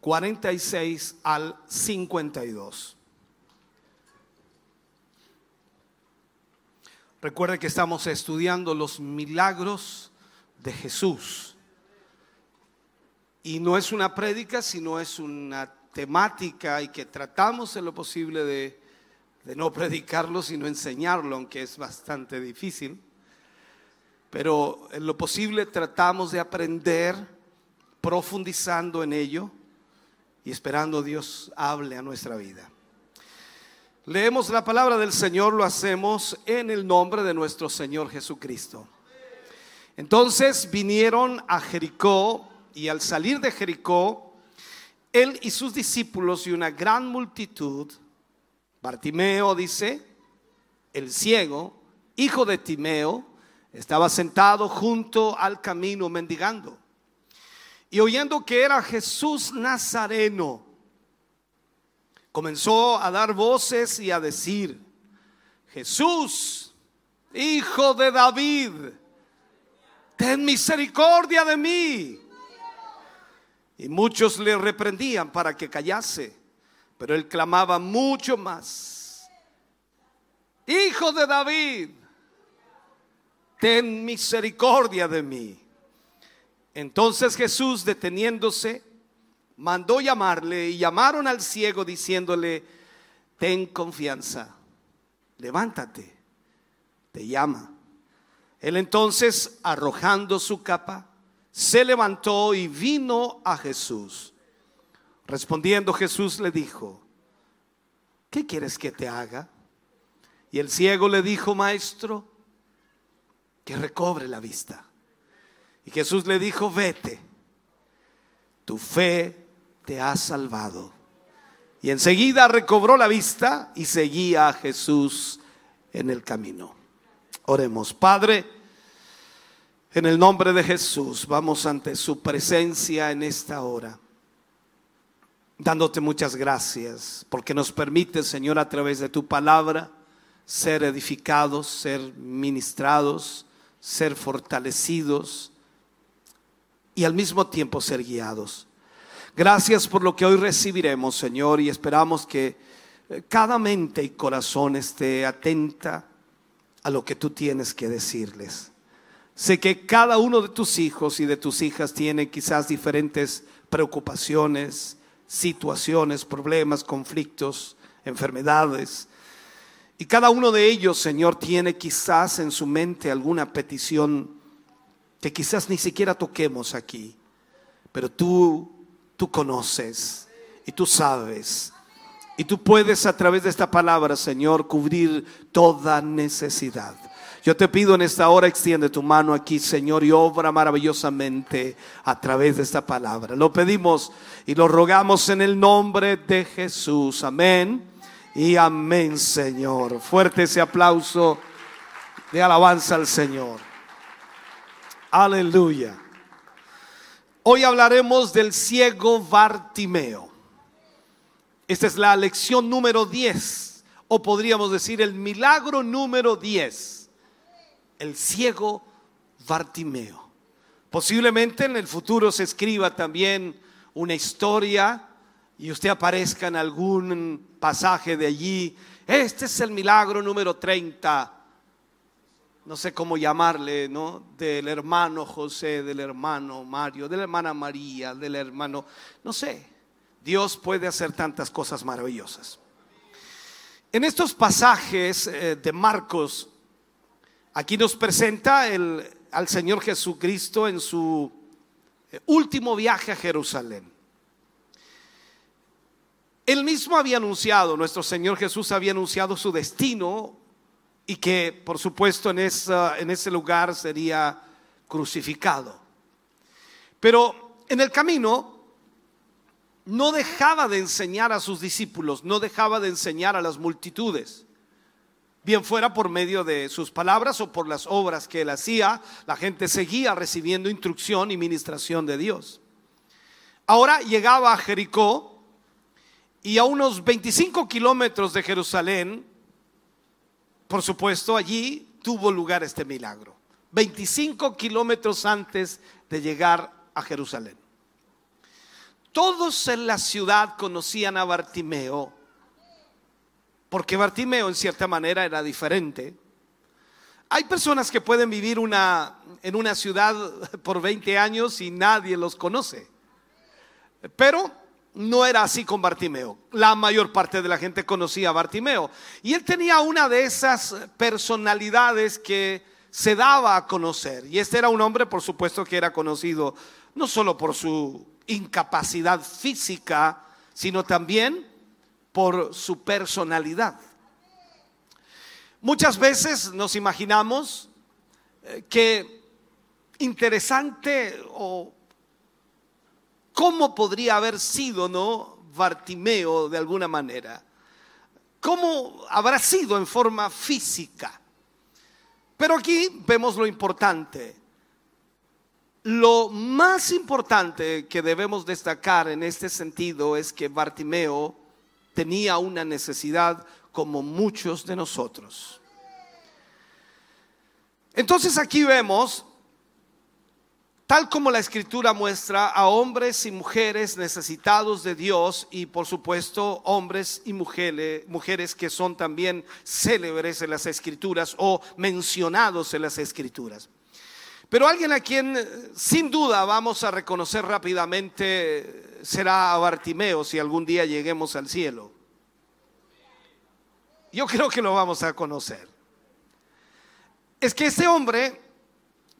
46 al 52. Recuerde que estamos estudiando los milagros de Jesús. Y no es una prédica, sino es una temática y que tratamos en lo posible de, de no predicarlo, sino enseñarlo, aunque es bastante difícil. Pero en lo posible tratamos de aprender profundizando en ello y esperando Dios hable a nuestra vida. Leemos la palabra del Señor, lo hacemos en el nombre de nuestro Señor Jesucristo. Entonces vinieron a Jericó y al salir de Jericó, él y sus discípulos y una gran multitud, Bartimeo dice, el ciego, hijo de Timeo, estaba sentado junto al camino mendigando. Y oyendo que era Jesús Nazareno, comenzó a dar voces y a decir, Jesús, hijo de David, ten misericordia de mí. Y muchos le reprendían para que callase, pero él clamaba mucho más, Hijo de David, ten misericordia de mí. Entonces Jesús, deteniéndose, mandó llamarle y llamaron al ciego diciéndole, ten confianza, levántate, te llama. Él entonces, arrojando su capa, se levantó y vino a Jesús. Respondiendo Jesús le dijo, ¿qué quieres que te haga? Y el ciego le dijo, maestro, que recobre la vista. Y Jesús le dijo, vete, tu fe te ha salvado. Y enseguida recobró la vista y seguía a Jesús en el camino. Oremos, Padre, en el nombre de Jesús, vamos ante su presencia en esta hora, dándote muchas gracias, porque nos permite, Señor, a través de tu palabra, ser edificados, ser ministrados, ser fortalecidos y al mismo tiempo ser guiados. Gracias por lo que hoy recibiremos, Señor, y esperamos que eh, cada mente y corazón esté atenta a lo que tú tienes que decirles. Sé que cada uno de tus hijos y de tus hijas tiene quizás diferentes preocupaciones, situaciones, problemas, conflictos, enfermedades. Y cada uno de ellos, Señor, tiene quizás en su mente alguna petición que quizás ni siquiera toquemos aquí, pero tú, tú conoces y tú sabes. Y tú puedes a través de esta palabra, Señor, cubrir toda necesidad. Yo te pido en esta hora, extiende tu mano aquí, Señor, y obra maravillosamente a través de esta palabra. Lo pedimos y lo rogamos en el nombre de Jesús. Amén y amén, Señor. Fuerte ese aplauso de alabanza al Señor. Aleluya. Hoy hablaremos del ciego Bartimeo. Esta es la lección número 10, o podríamos decir el milagro número 10. El ciego Bartimeo. Posiblemente en el futuro se escriba también una historia y usted aparezca en algún pasaje de allí. Este es el milagro número 30 no sé cómo llamarle, ¿no? Del hermano José, del hermano Mario, de la hermana María, del hermano, no sé. Dios puede hacer tantas cosas maravillosas. En estos pasajes eh, de Marcos, aquí nos presenta el, al Señor Jesucristo en su eh, último viaje a Jerusalén. Él mismo había anunciado, nuestro Señor Jesús había anunciado su destino y que por supuesto en, ese lugar sería crucificado. Pero en el camino no dejaba de enseñar a sus discípulos, no dejaba de enseñar a las multitudes. Bien fuera por medio de sus palabras o por las obras que él hacía, la gente seguía recibiendo instrucción y ministración de Dios. Ahora llegaba a Jericó y a unos 25 kilómetros de Jerusalén, por supuesto, allí tuvo lugar este milagro. 25 kilómetros antes de llegar a Jerusalén. Todos en la ciudad conocían a Bartimeo, porque Bartimeo en cierta manera era diferente. Hay personas que pueden vivir una, en una ciudad por 20 años y nadie los conoce. Pero no era así con Bartimeo. La mayor parte de la gente conocía a Bartimeo. Y él tenía una de esas personalidades que se daba a conocer. Y este era un hombre, por supuesto, que era conocido no solo por su incapacidad física, sino también por su personalidad. Muchas veces nos imaginamos eh, que interesante o cómo podría haber sido, ¿no? Bartimeo de alguna manera. ¿Cómo habrá sido en forma física? Pero aquí vemos lo importante. Lo más importante que debemos destacar en este sentido es que Bartimeo tenía una necesidad como muchos de nosotros. Entonces aquí vemos, tal como la escritura muestra, a hombres y mujeres necesitados de Dios y por supuesto hombres y mujeres, mujeres que son también célebres en las escrituras o mencionados en las escrituras. Pero alguien a quien sin duda vamos a reconocer rápidamente será a Bartimeo si algún día lleguemos al cielo. Yo creo que lo vamos a conocer. Es que ese hombre,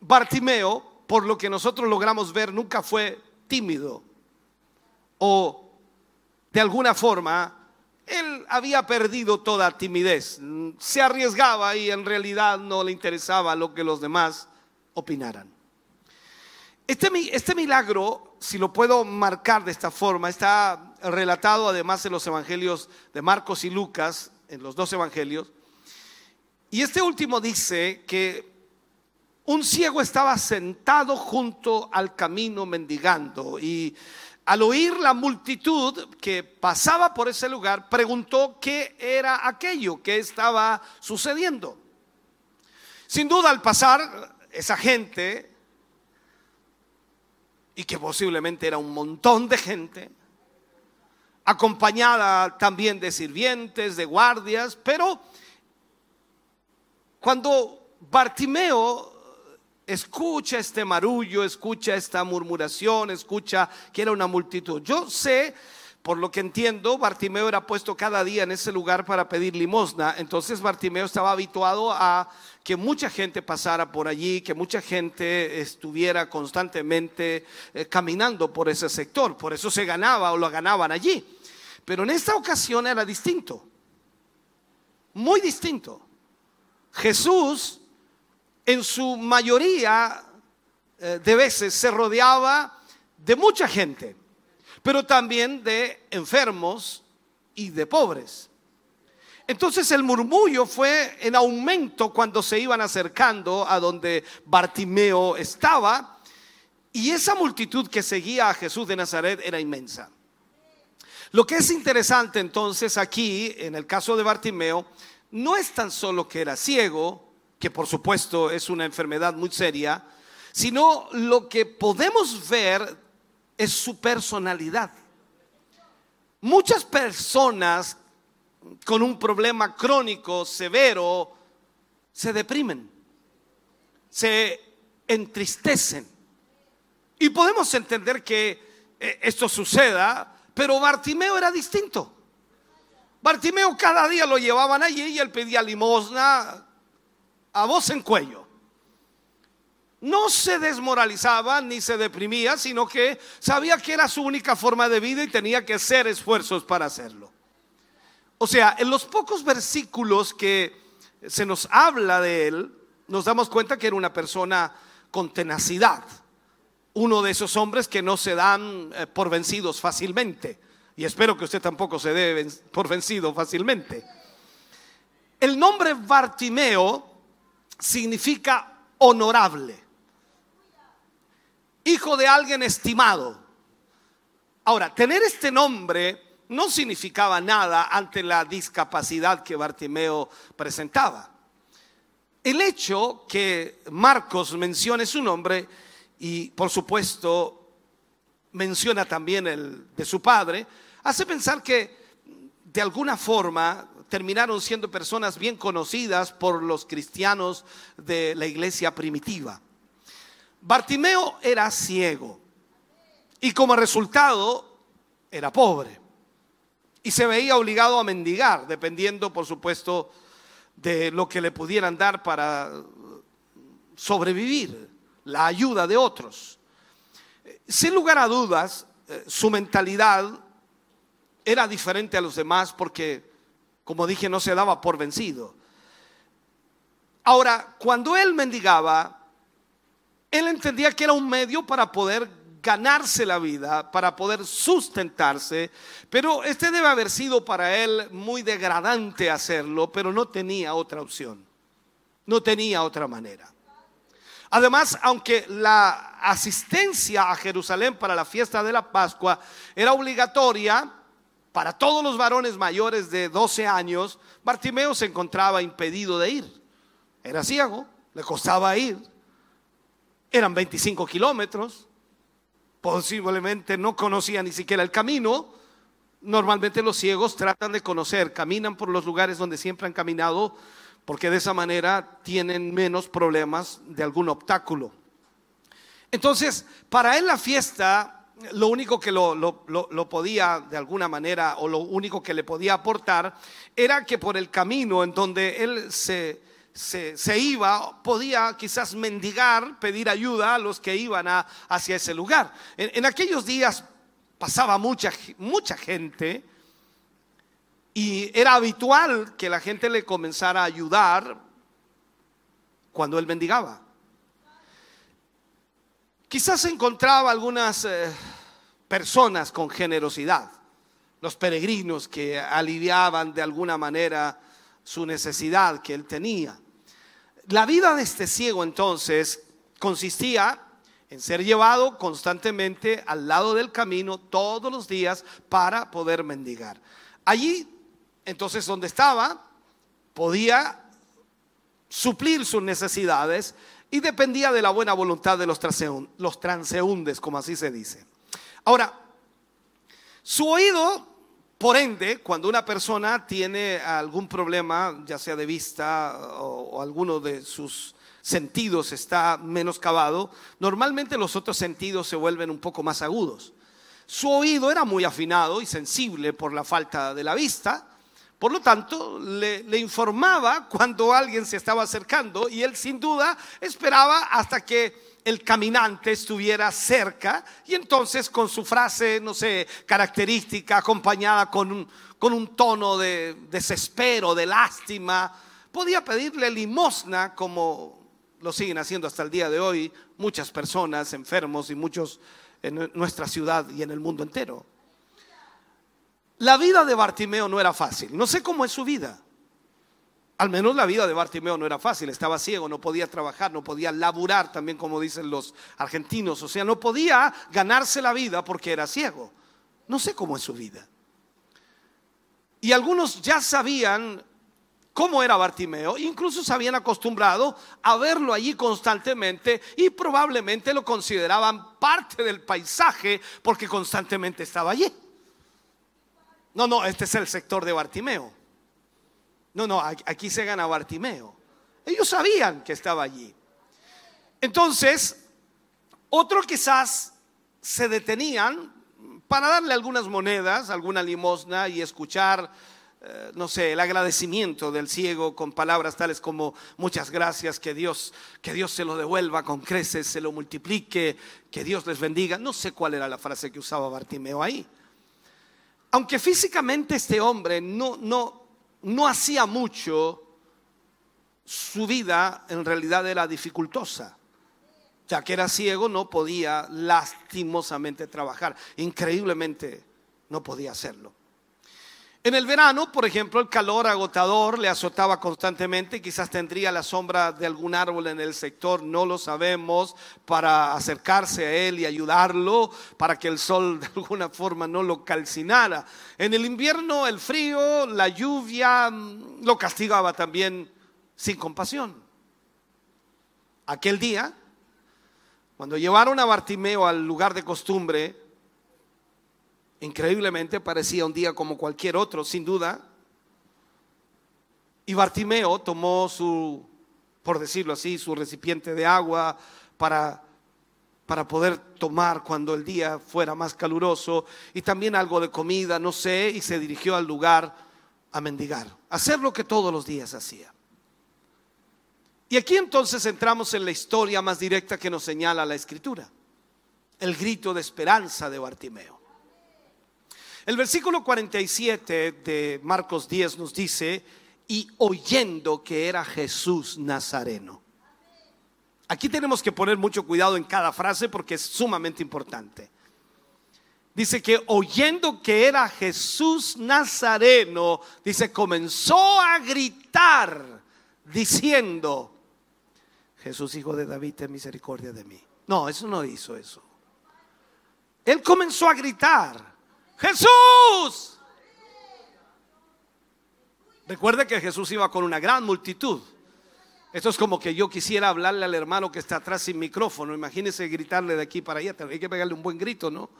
Bartimeo, por lo que nosotros logramos ver, nunca fue tímido o de alguna forma él había perdido toda timidez. Se arriesgaba y en realidad no le interesaba lo que los demás opinaran. Este, este milagro, si lo puedo marcar de esta forma, está relatado además en los evangelios de Marcos y Lucas, en los dos evangelios. Y este último dice que un ciego estaba sentado junto al camino mendigando y al oír la multitud que pasaba por ese lugar, preguntó qué era aquello que estaba sucediendo. Sin duda al pasar esa gente, y que posiblemente era un montón de gente, acompañada también de sirvientes, de guardias, pero cuando Bartimeo escucha este marullo, escucha esta murmuración, escucha que era una multitud, yo sé por lo que entiendo, Bartimeo era puesto cada día en ese lugar para pedir limosna. Entonces Bartimeo estaba habituado a que mucha gente pasara por allí, que mucha gente estuviera constantemente eh, caminando por ese sector. Por eso se ganaba o lo ganaban allí. Pero en esta ocasión era distinto. Muy distinto. Jesús en su mayoría eh, de veces se rodeaba de mucha gente pero también de enfermos y de pobres. Entonces el murmullo fue en aumento cuando se iban acercando a donde Bartimeo estaba y esa multitud que seguía a Jesús de Nazaret era inmensa. Lo que es interesante entonces aquí, en el caso de Bartimeo, no es tan solo que era ciego, que por supuesto es una enfermedad muy seria, sino lo que podemos ver es su personalidad. Muchas personas con un problema crónico severo se deprimen, se entristecen. Y podemos entender que eh, esto suceda, pero Bartimeo era distinto. Bartimeo cada día lo llevaban allí y él pedía limosna a voz en cuello no se desmoralizaba ni se deprimía, sino que sabía que era su única forma de vida y tenía que hacer esfuerzos para hacerlo. O sea, en los pocos versículos que se nos habla de él, nos damos cuenta que era una persona con tenacidad. uno de esos hombres que no se dan eh, por vencidos fácilmente. Y espero que usted tampoco se dé por vencido fácilmente. El nombre Bartimeo significa honorable, hijo de alguien estimado. Ahora, tener este nombre no significaba nada ante la discapacidad que Bartimeo presentaba. El hecho que Marcos mencione su nombre y por supuesto menciona también el de su padre, hace pensar que de alguna forma terminaron siendo personas bien conocidas por los cristianos de la iglesia primitiva. Bartimeo era ciego y como resultado era pobre y se veía obligado a mendigar, dependiendo por supuesto de lo que le pudieran dar para sobrevivir, la ayuda de otros. Sin lugar a dudas, eh, su mentalidad era diferente a los demás porque, como dije, no se daba por vencido. Ahora, cuando él mendigaba, él entendía que era un medio para poder ganarse la vida, para poder sustentarse, pero este debe haber sido para él muy degradante hacerlo, pero no tenía otra opción, no tenía otra manera. Además, aunque la asistencia a Jerusalén para la fiesta de la Pascua era obligatoria para todos los varones mayores de 12 años, Bartimeo se encontraba impedido de ir. Era ciego, le costaba ir. Eran 25 kilómetros, posiblemente no conocía ni siquiera el camino. Normalmente los ciegos tratan de conocer, caminan por los lugares donde siempre han caminado, porque de esa manera tienen menos problemas de algún obstáculo. Entonces, para él la fiesta, lo único que lo, lo, podía de alguna manera, o lo único que le podía aportar, era que por el camino en donde él se, se, iba, podía quizás mendigar, pedir ayuda a los que iban hacia ese lugar. En, aquellos días pasaba mucha, mucha gente y era habitual que la gente le comenzara a ayudar cuando él mendigaba. Quizás encontraba algunas eh, personas con generosidad, los peregrinos que aliviaban de alguna manera su necesidad que él tenía. La vida de este ciego entonces consistía en ser llevado constantemente al lado del camino todos los días para poder mendigar. Allí, entonces, donde estaba, podía suplir sus necesidades y dependía de la buena voluntad de los, los como así se dice. Ahora, su oído por ende, cuando una persona tiene algún problema, ya sea de vista o, alguno de sus sentidos está menoscabado, normalmente los otros sentidos se vuelven un poco más agudos. Su oído era muy afinado y sensible por la falta de la vista, por lo tanto, le, informaba cuando alguien se estaba acercando y él sin duda esperaba hasta que el caminante estuviera cerca y entonces con su frase, no sé, característica, acompañada con un, con un tono de desespero, de lástima, podía pedirle limosna como lo siguen haciendo hasta el día de hoy muchas personas enfermos y muchos en nuestra ciudad y en el mundo entero. La vida de Bartimeo no era fácil. No sé cómo es su vida. Al menos la vida de Bartimeo no era fácil, estaba ciego, no podía trabajar, no podía laburar también como dicen los argentinos, o sea, no podía ganarse la vida porque era ciego. No sé cómo es su vida. Y algunos ya sabían cómo era Bartimeo, incluso se habían acostumbrado a verlo allí constantemente y probablemente lo consideraban parte del paisaje porque constantemente estaba allí. No, no, este es el sector de Bartimeo. No, no, aquí se gana Bartimeo. Ellos sabían que estaba allí. Entonces, otros quizás se detenían para darle algunas monedas, alguna limosna y escuchar, eh, no sé, el agradecimiento del ciego con palabras tales como muchas gracias, que Dios, que Dios se lo devuelva con creces, se lo multiplique, que Dios les bendiga. No sé cuál era la frase que usaba Bartimeo ahí. Aunque físicamente este hombre no, no, no hacía mucho, su vida en realidad era dificultosa. ya que era ciego, no podía lastimosamente trabajar. Increíblemente no podía hacerlo. En el verano, por ejemplo, el calor agotador le azotaba constantemente, quizás tendría la sombra de algún árbol en el sector, no lo sabemos, para acercarse a él y ayudarlo, para que el sol de alguna forma no lo calcinara. En el invierno, el frío, la lluvia mm, lo castigaba también sin compasión. Aquel día, cuando llevaron a Bartimeo al lugar de costumbre, increíblemente parecía un día como cualquier otro, sin duda. Y Bartimeo tomó su, por decirlo así, su recipiente de agua para, para poder tomar cuando el día fuera más caluroso y también algo de comida, no sé, y se dirigió al lugar a mendigar, hacer lo que todos los días hacía. Y aquí entonces entramos en la historia más directa que nos señala la escritura, el grito de esperanza de Bartimeo. El versículo 47 de Marcos 10 nos dice, y oyendo que era Jesús Nazareno. Aquí tenemos que poner mucho cuidado en cada frase porque es sumamente importante. Dice que oyendo que era Jesús Nazareno, dice, comenzó a gritar diciendo, Jesús, hijo de David, ten misericordia de mí. No, eso no hizo eso. Él comenzó a gritar, Jesús. Recuerde que Jesús iba con una gran multitud. Esto es como que yo quisiera hablarle al hermano que está atrás sin micrófono. Imagínese gritarle de aquí para allá. Hay que pegarle un buen grito, ¿no?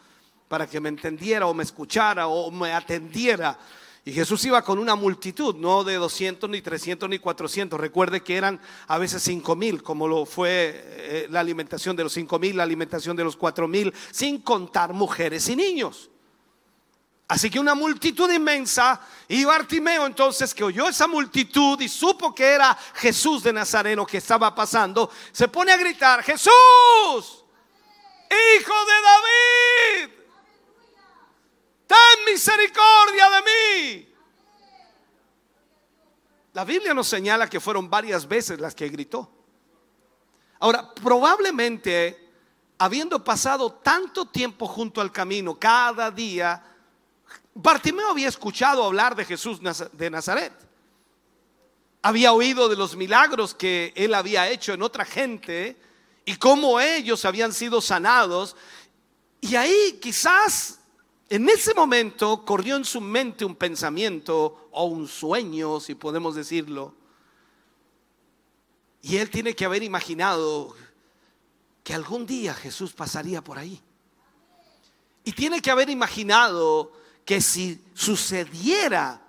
Para que me entendiera o me escuchara o me atendiera. Y Jesús iba con una multitud, no de 200, ni 300, ni 400. Recuerde que eran a veces 5 mil, como lo fue eh, la alimentación de los 5 mil, la alimentación de los 4 mil, sin contar mujeres y niños. Así que una multitud inmensa, y Bartimeo entonces que oyó esa multitud y supo que era Jesús de Nazareno que estaba pasando, se pone a gritar, Jesús, hijo de David, ten misericordia de mí. La Biblia nos señala que fueron varias veces las que gritó. Ahora, probablemente, habiendo pasado tanto tiempo junto al camino, cada día, Bartimeo había escuchado hablar de Jesús de Nazaret. Había oído de los milagros que él había hecho en otra gente y cómo ellos habían sido sanados. Y ahí quizás en ese momento corrió en su mente un pensamiento o un sueño, si podemos decirlo. Y él tiene que haber imaginado que algún día Jesús pasaría por ahí. Y tiene que haber imaginado que si sucediera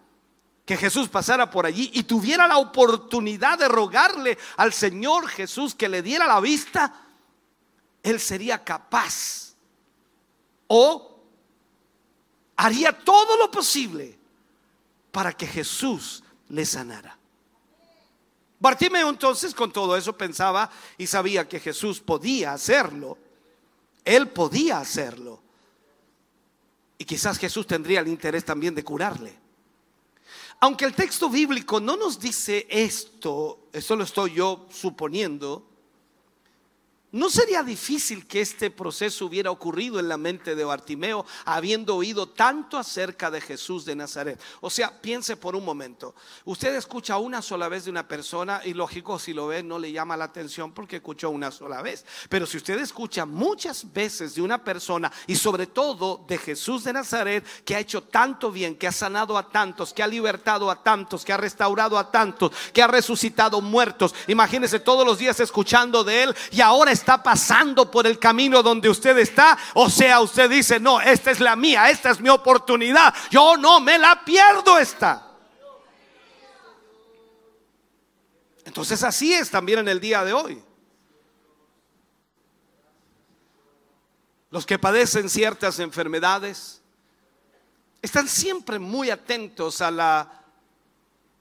que Jesús pasara por allí y tuviera la oportunidad de rogarle al Señor Jesús que le diera la vista, él sería capaz o haría todo lo posible para que Jesús le sanara. Bartimeo entonces con todo eso pensaba y sabía que Jesús podía hacerlo. Él podía hacerlo. Y quizás Jesús tendría el interés también de curarle. Aunque el texto bíblico no nos dice esto, esto lo estoy yo suponiendo, ¿No sería difícil que este proceso hubiera ocurrido en la mente de Bartimeo habiendo oído tanto acerca de Jesús de Nazaret? O sea, piense por un momento. Usted escucha una sola vez de una persona y lógico, si lo ve no le llama la atención porque escuchó una sola vez. Pero si usted escucha muchas veces de una persona y sobre todo de Jesús de Nazaret que ha hecho tanto bien, que ha sanado a tantos, que ha libertado a tantos, que ha restaurado a tantos, que ha resucitado muertos, imagínese todos los días escuchando de él y ahora está pasando por el camino donde usted está, o sea, usted dice, no, esta es la mía, esta es mi oportunidad, yo no me la pierdo esta. Entonces así es también en el día de hoy. Los que padecen ciertas enfermedades están siempre muy atentos a la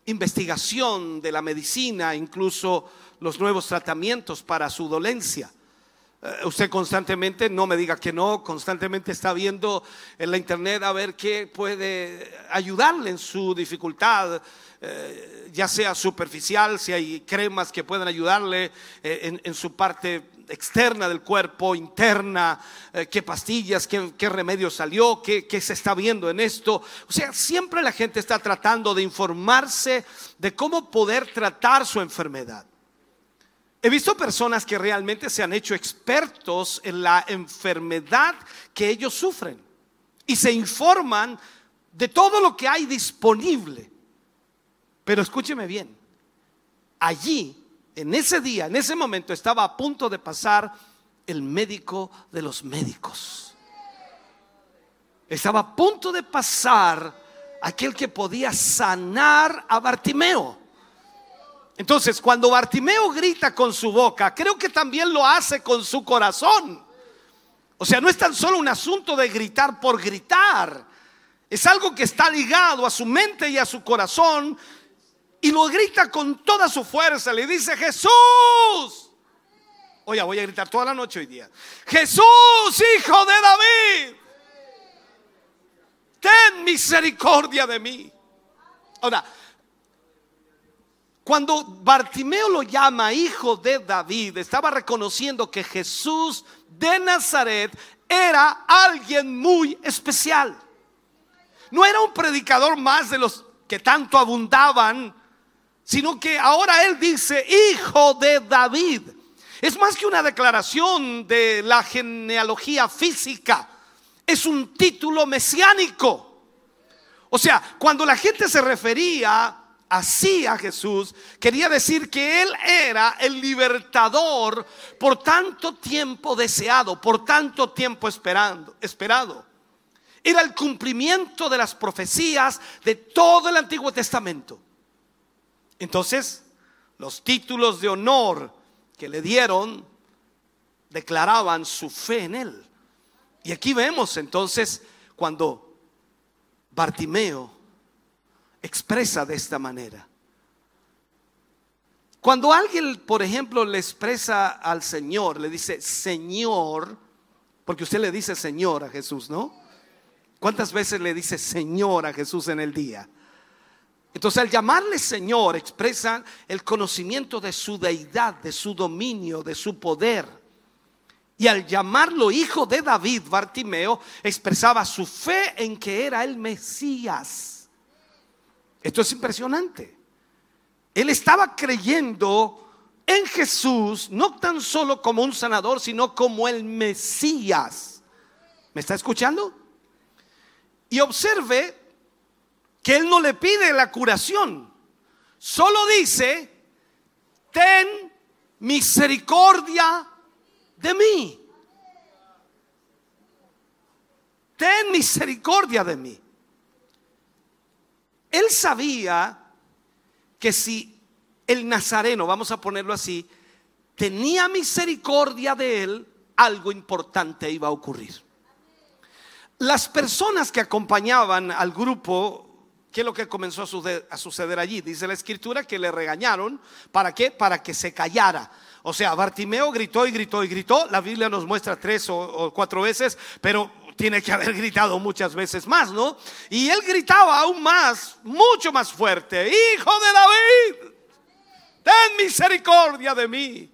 investigación de la medicina, incluso los nuevos tratamientos para su dolencia. Eh, usted constantemente, no me diga que no, constantemente está viendo en la internet a ver qué puede ayudarle en su dificultad, eh, ya sea superficial, si hay cremas que puedan ayudarle eh, en, su parte externa del cuerpo, interna, qué pastillas, qué, qué remedio salió, qué se está viendo en esto. O sea, siempre la gente está tratando de informarse de cómo poder tratar su enfermedad. He visto personas que realmente se han hecho expertos en la enfermedad que ellos sufren y se informan de todo lo que hay disponible. Pero escúcheme bien, allí, en ese día, en ese momento, estaba a punto de pasar el médico de los médicos. Estaba a punto de pasar aquel que podía sanar a Bartimeo. Entonces, cuando Bartimeo grita con su boca, creo que también lo hace con su corazón. O sea, no es tan solo un asunto de gritar por gritar. Es algo que está ligado a su mente y a su corazón. Y lo grita con toda su fuerza. Le dice, Jesús. Oye, voy a gritar toda la noche hoy día. Jesús, hijo de David. Ten misericordia de mí. Ahora, cuando Bartimeo lo llama hijo de David, estaba reconociendo que Jesús de Nazaret era alguien muy especial. No era un predicador más de los que tanto abundaban, sino que ahora él dice hijo de David. Es más que una declaración de la genealogía física, es un título mesiánico. O sea, cuando la gente se refería así a Jesús, quería decir que Él era el libertador por tanto tiempo deseado, por tanto tiempo esperando, esperado. Era el cumplimiento de las profecías de todo el Antiguo Testamento. Entonces, los títulos de honor que le dieron declaraban su fe en Él. Y aquí vemos entonces cuando Bartimeo expresa de esta manera. Cuando alguien, por ejemplo, le expresa al Señor, le dice Señor, porque usted le dice Señor a Jesús, ¿no? ¿Cuántas veces le dice Señor a Jesús en el día? Entonces al llamarle Señor expresa el conocimiento de su deidad, de su dominio, de su poder. Y al llamarlo hijo de David, Bartimeo expresaba su fe en que era el Mesías. Esto es impresionante. Él estaba creyendo en Jesús, no tan solo como un sanador, sino como el Mesías. ¿Me está escuchando? Y observe que Él no le pide la curación, solo dice, ten misericordia de mí. Ten misericordia de mí. Él sabía que si el nazareno, vamos a ponerlo así, tenía misericordia de él, algo importante iba a ocurrir. Las personas que acompañaban al grupo, ¿qué es lo que comenzó a suceder, allí? Dice la escritura que le regañaron. ¿Para qué? Para que se callara. O sea, Bartimeo gritó y gritó y gritó. La Biblia nos muestra tres o cuatro veces, pero tiene que haber gritado muchas veces más, ¿no? Y él gritaba aún más, mucho más fuerte, Hijo de David, ten misericordia de mí.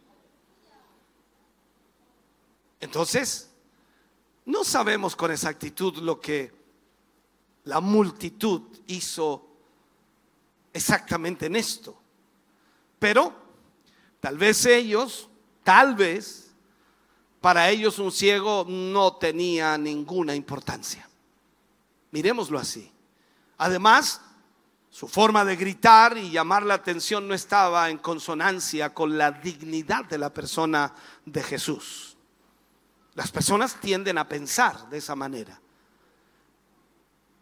Entonces, no sabemos con exactitud lo que la multitud hizo exactamente en esto. Pero tal vez ellos, tal vez, para ellos un ciego no tenía ninguna importancia. Miremoslo así. Además, su forma de gritar y llamar la atención no estaba en consonancia con la dignidad de la persona de Jesús. Las personas tienden a pensar de esa manera.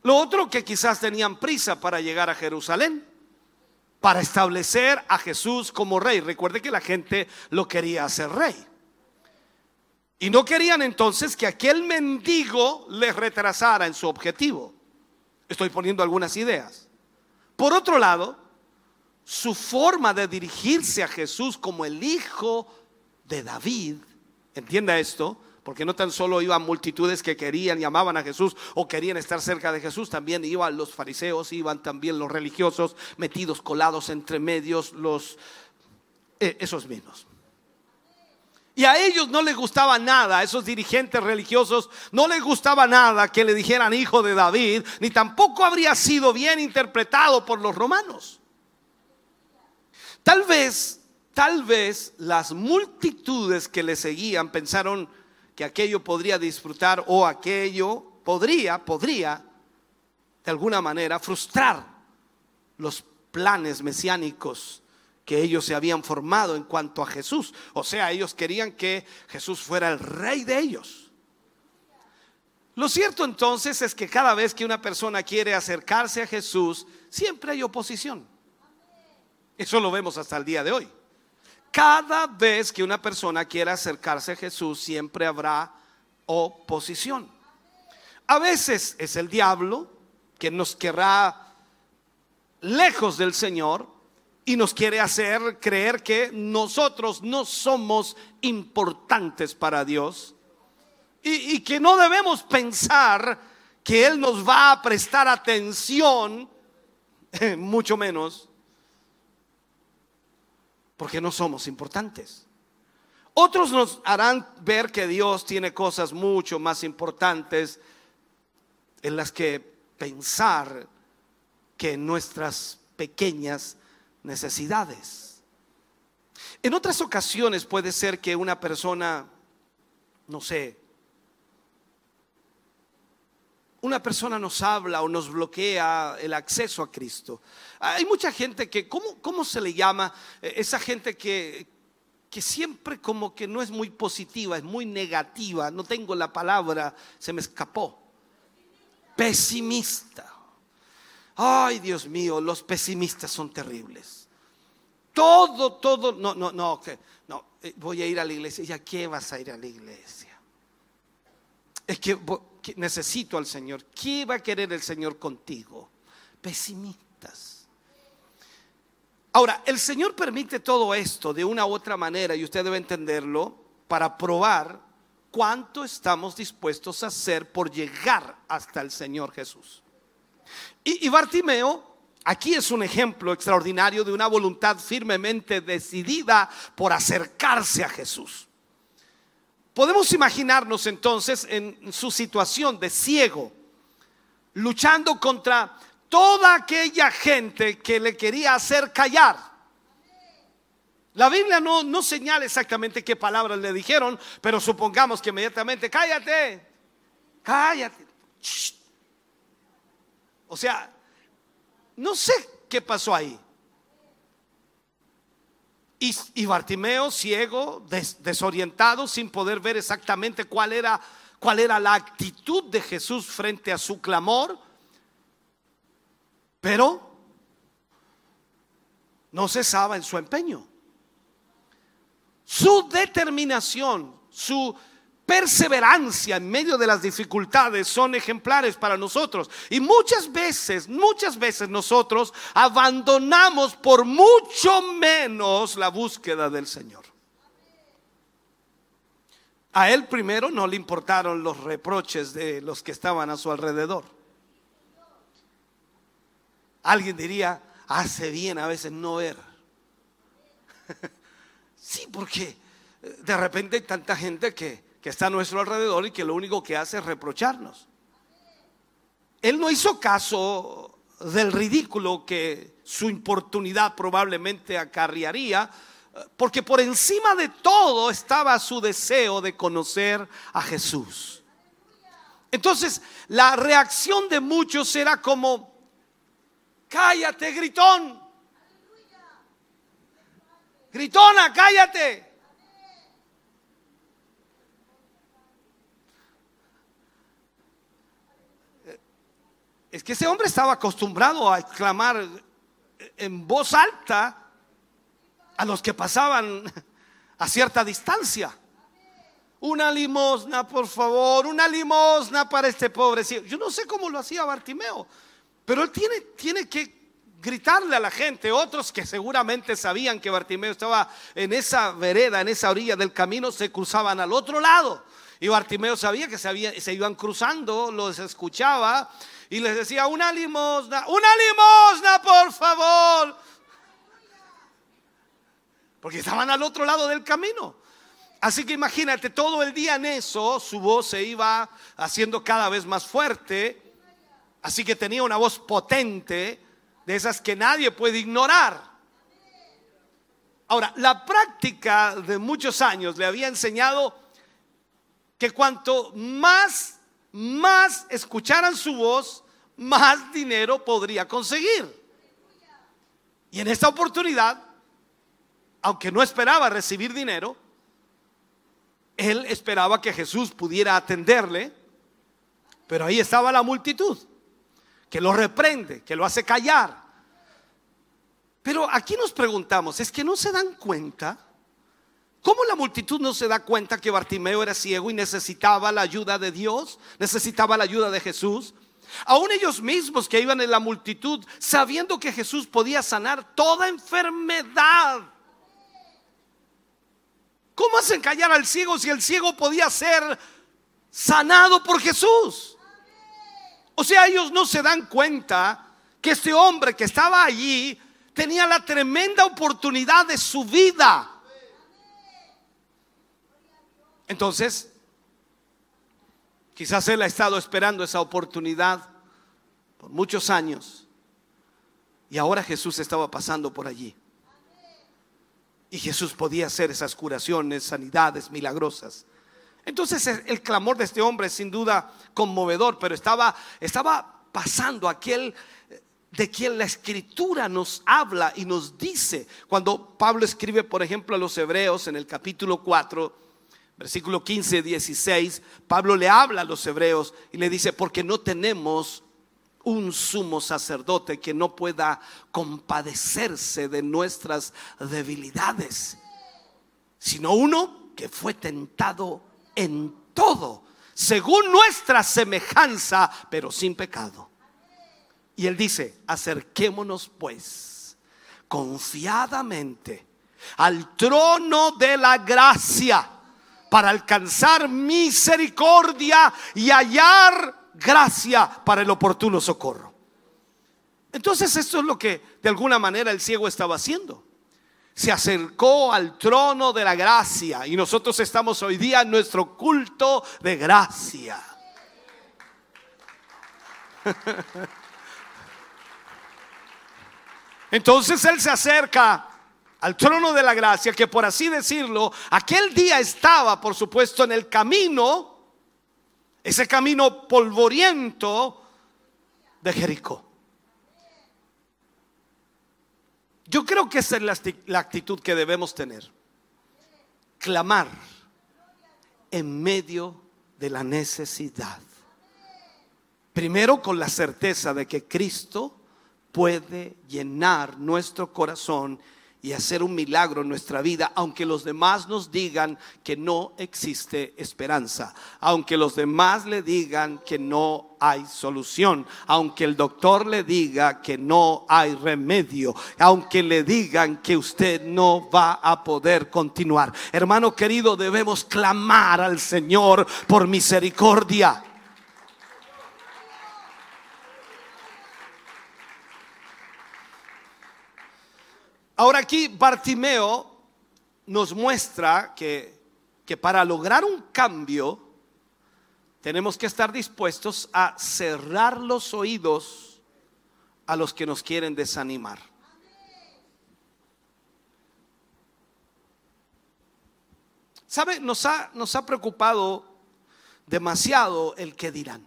Lo otro que quizás tenían prisa para llegar a Jerusalén, para establecer a Jesús como rey. Recuerde que la gente lo quería hacer rey. Y no querían entonces que aquel mendigo les retrasara en su objetivo. Estoy poniendo algunas ideas. Por otro lado, su forma de dirigirse a Jesús como el hijo de David, entienda esto, porque no tan solo iban multitudes que querían y amaban a Jesús o querían estar cerca de Jesús, también iban los fariseos, iban también los religiosos metidos, colados entre medios, los, eh, esos mismos. Y a ellos no les gustaba nada, a esos dirigentes religiosos no les gustaba nada que le dijeran hijo de David, ni tampoco habría sido bien interpretado por los romanos. Tal vez, tal vez las multitudes que le seguían pensaron que aquello podría disfrutar o aquello podría, podría, de alguna manera, frustrar los planes mesiánicos que ellos se habían formado en cuanto a Jesús. O sea, ellos querían que Jesús fuera el rey de ellos. Lo cierto entonces es que cada vez que una persona quiere acercarse a Jesús, siempre hay oposición. Eso lo vemos hasta el día de hoy. Cada vez que una persona quiera acercarse a Jesús, siempre habrá oposición. A veces es el diablo que nos querrá lejos del Señor y nos quiere hacer creer que nosotros no somos importantes para Dios y, que no debemos pensar que Él nos va a prestar atención, mucho menos, porque no somos importantes. Otros nos harán ver que Dios tiene cosas mucho más importantes en las que pensar que nuestras pequeñas necesidades. En otras ocasiones puede ser que una persona, no sé, una persona nos habla o nos bloquea el acceso a Cristo. Hay mucha gente que, ¿cómo, cómo se le llama? Eh, esa gente que, que siempre como que no es muy positiva, es muy negativa, no tengo la palabra, se me escapó. Pesimista. Ay, Dios mío, los pesimistas son terribles. Todo, todo, no, no, no, no, eh, voy a ir a la iglesia. ¿Ya qué vas a ir a la iglesia? Es que, necesito al Señor. ¿Qué va a querer el Señor contigo? Pesimistas. Ahora, el Señor permite todo esto de una u otra manera, y usted debe entenderlo, para probar cuánto estamos dispuestos a hacer por llegar hasta el Señor Jesús. Y, Bartimeo Aquí es un ejemplo extraordinario de una voluntad firmemente decidida por acercarse a Jesús. Podemos imaginarnos entonces en su situación de ciego, luchando contra toda aquella gente que le quería hacer callar. La Biblia no, no señala exactamente qué palabras le dijeron, pero supongamos que inmediatamente, cállate, cállate. O sea, no sé qué pasó ahí. Y, Bartimeo, ciego, desorientado, sin poder ver exactamente cuál era, cuál era la actitud de Jesús frente a su clamor, pero no cesaba en su empeño. Su determinación, su perseverancia en medio de las dificultades son ejemplares para nosotros. Y muchas veces, muchas veces nosotros abandonamos por mucho menos la búsqueda del Señor. A él primero no le importaron los reproches de los que estaban a su alrededor. Alguien diría, hace bien a veces no ver. sí, porque de repente hay tanta gente que que está a nuestro alrededor y que lo único que hace es reprocharnos. Él no hizo caso del ridículo que su importunidad probablemente acarrearía, porque por encima de todo estaba su deseo de conocer a Jesús. Entonces, la reacción de muchos era como, cállate, gritón. Gritona, cállate. Es que ese hombre estaba acostumbrado a exclamar en voz alta a los que pasaban a cierta distancia. Una limosna, por favor, una limosna para este pobre. Yo no sé cómo lo hacía Bartimeo, pero él tiene, tiene que gritarle a la gente, otros que seguramente sabían que Bartimeo estaba en esa vereda, en esa orilla del camino, se cruzaban al otro lado. Y Bartimeo sabía que se, iban cruzando, los escuchaba y les decía, una limosna, una limosna, por favor. Porque estaban al otro lado del camino. Así que imagínate, todo el día en eso, su voz se iba haciendo cada vez más fuerte. Así que tenía una voz potente, de esas que nadie puede ignorar. Ahora, la práctica de muchos años le había enseñado que cuanto más, más escucharan su voz, más dinero podría conseguir. Y en esta oportunidad, aunque no esperaba recibir dinero, él esperaba que Jesús pudiera atenderle, pero ahí estaba la multitud, que lo reprende, que lo hace callar. Pero aquí nos preguntamos, ¿es que no se dan cuenta? ¿Cómo la multitud no se da cuenta que Bartimeo era ciego y necesitaba la ayuda de Dios? Necesitaba la ayuda de Jesús. Aún ellos mismos que iban en la multitud, sabiendo que Jesús podía sanar toda enfermedad. ¿Cómo hacen callar al ciego si el ciego podía ser sanado por Jesús? O sea, ellos no se dan cuenta que este hombre que estaba allí tenía la tremenda oportunidad de su vida. Entonces, quizás él ha estado esperando esa oportunidad por muchos años y ahora Jesús estaba pasando por allí. Y Jesús podía hacer esas curaciones, sanidades milagrosas. Entonces el clamor de este hombre es sin duda conmovedor, pero estaba, estaba pasando aquel de quien la escritura nos habla y nos dice. Cuando Pablo escribe, por ejemplo, a los hebreos en el capítulo 4, versículo 15, 16, Pablo le habla a los hebreos y le dice, porque no tenemos un sumo sacerdote que no pueda compadecerse de nuestras debilidades, sino uno que fue tentado en todo, según nuestra semejanza, pero sin pecado. Y él dice, acerquémonos pues confiadamente al trono de la gracia para alcanzar misericordia y hallar gracia para el oportuno socorro. Entonces esto es lo que de alguna manera el ciego estaba haciendo. Se acercó al trono de la gracia y nosotros estamos hoy día en nuestro culto de gracia. Entonces él se acerca al trono de la gracia, que por así decirlo, aquel día estaba, por supuesto, en el camino, ese camino polvoriento de Jericó. Yo creo que esa es la actitud que debemos tener. Clamar en medio de la necesidad. Primero con la certeza de que Cristo puede llenar nuestro corazón y hacer un milagro en nuestra vida, aunque los demás nos digan que no existe esperanza, aunque los demás le digan que no hay solución, aunque el doctor le diga que no hay remedio, aunque le digan que usted no va a poder continuar. Hermano querido, debemos clamar al Señor por misericordia. Ahora aquí Bartimeo nos muestra que, que para lograr un cambio tenemos que estar dispuestos a cerrar los oídos a los que nos quieren desanimar. ¿Sabe? Nos ha, nos ha preocupado demasiado el que dirán.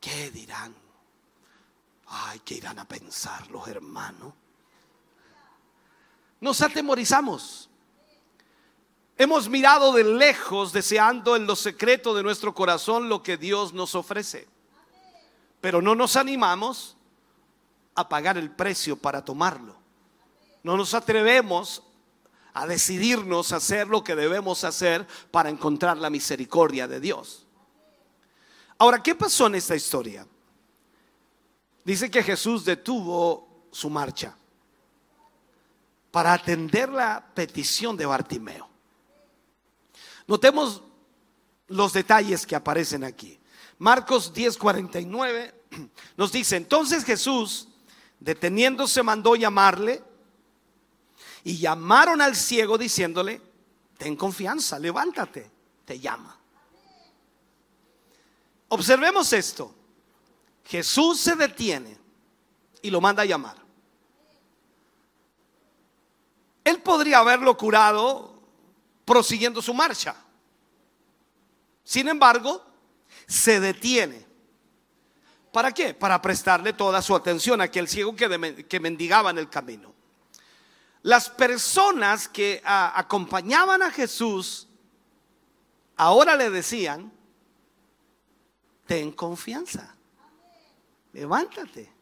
¿Qué dirán? Ay, ¿qué irán a pensar los hermanos? Nos atemorizamos. Hemos mirado de lejos deseando en lo secreto de nuestro corazón lo que Dios nos ofrece. Pero no nos animamos a pagar el precio para tomarlo. No nos atrevemos a decidirnos a hacer lo que debemos hacer para encontrar la misericordia de Dios. Ahora, ¿qué pasó en esta historia? Dice que Jesús detuvo su marcha para atender la petición de Bartimeo. Notemos los detalles que aparecen aquí. Marcos 10:49 nos dice, entonces Jesús, deteniéndose, mandó llamarle y llamaron al ciego diciéndole, ten confianza, levántate, te llama. Observemos esto. Jesús se detiene y lo manda a llamar. Él podría haberlo curado prosiguiendo su marcha. Sin embargo, se detiene. ¿Para qué? Para prestarle toda su atención a aquel ciego que, mendigaba en el camino. Las personas que acompañaban a Jesús ahora le decían, ten confianza, levántate,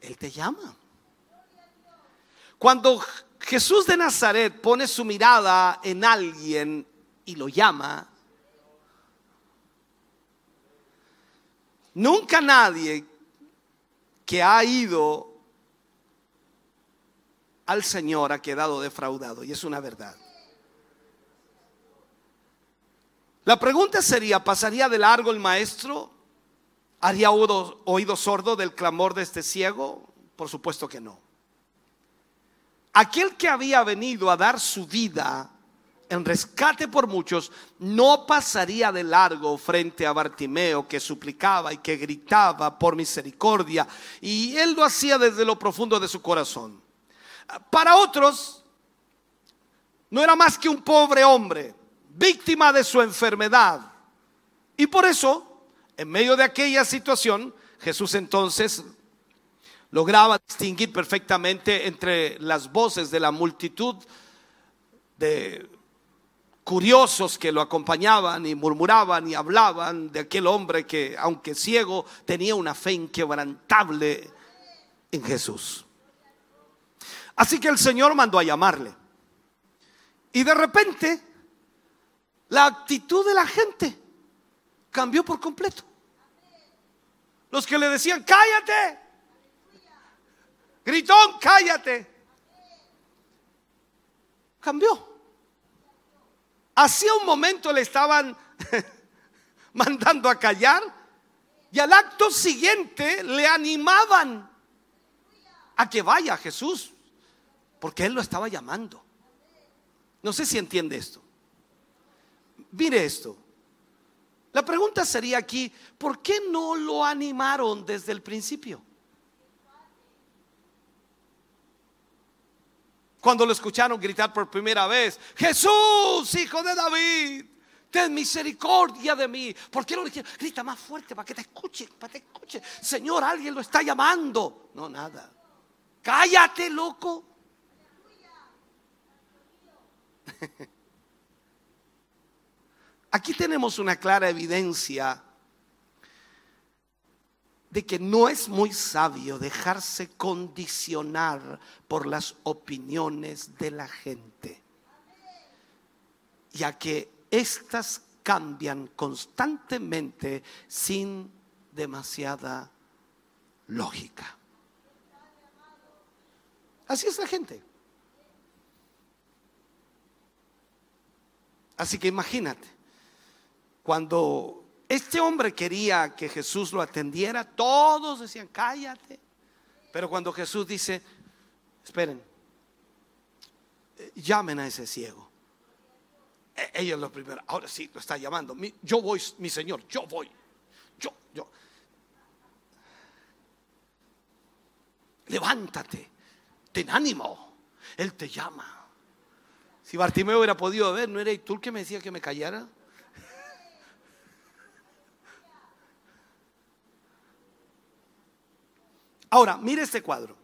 Él te llama. Cuando Jesús de Nazaret pone su mirada en alguien y lo llama, nunca nadie que ha ido al Señor ha quedado defraudado y es una verdad. La pregunta sería, ¿pasaría de largo el maestro? ¿Haría oído, oído sordo del clamor de este ciego? Por supuesto que no. Aquel que había venido a dar su vida en rescate por muchos, no pasaría de largo frente a Bartimeo que suplicaba y que gritaba por misericordia. Y él lo hacía desde lo profundo de su corazón. Para otros, no era más que un pobre hombre víctima de su enfermedad. Y por eso, en medio de aquella situación, Jesús entonces lograba distinguir perfectamente entre las voces de la multitud de curiosos que lo acompañaban y murmuraban y hablaban de aquel hombre que, aunque ciego, tenía una fe inquebrantable en Jesús. Así que el Señor mandó a llamarle. Y de repente la actitud de la gente cambió por completo. Los que le decían, cállate, gritón, cállate, cambió. Hacía un momento le estaban mandando a callar y al acto siguiente le animaban a que vaya Jesús, porque él lo estaba llamando. No sé si entiende esto. Mire esto. La pregunta sería aquí, ¿por qué no lo animaron desde el principio? Cuando lo escucharon gritar por primera vez, Jesús, hijo de David, ten misericordia de mí. ¿Por qué le dijeron? Grita más fuerte para que te escuche, para que te escuche. Señor, alguien lo está llamando. No, nada. Cállate, loco. Aquí tenemos una clara evidencia de que no es muy sabio dejarse condicionar por las opiniones de la gente, ya que éstas cambian constantemente sin demasiada lógica. Así es la gente. Así que imagínate, cuando este hombre quería que Jesús lo atendiera, todos decían, cállate. Pero cuando Jesús dice, esperen, eh, llamen a ese ciego. E, ellos lo primero, ahora sí, lo está llamando. Yo voy, mi Señor, yo voy. Yo, yo. Levántate, ten ánimo. Él te llama. Si Bartimeo hubiera podido ver, ¿no era tú el que me decía que me callara? Ahora, mire este cuadro.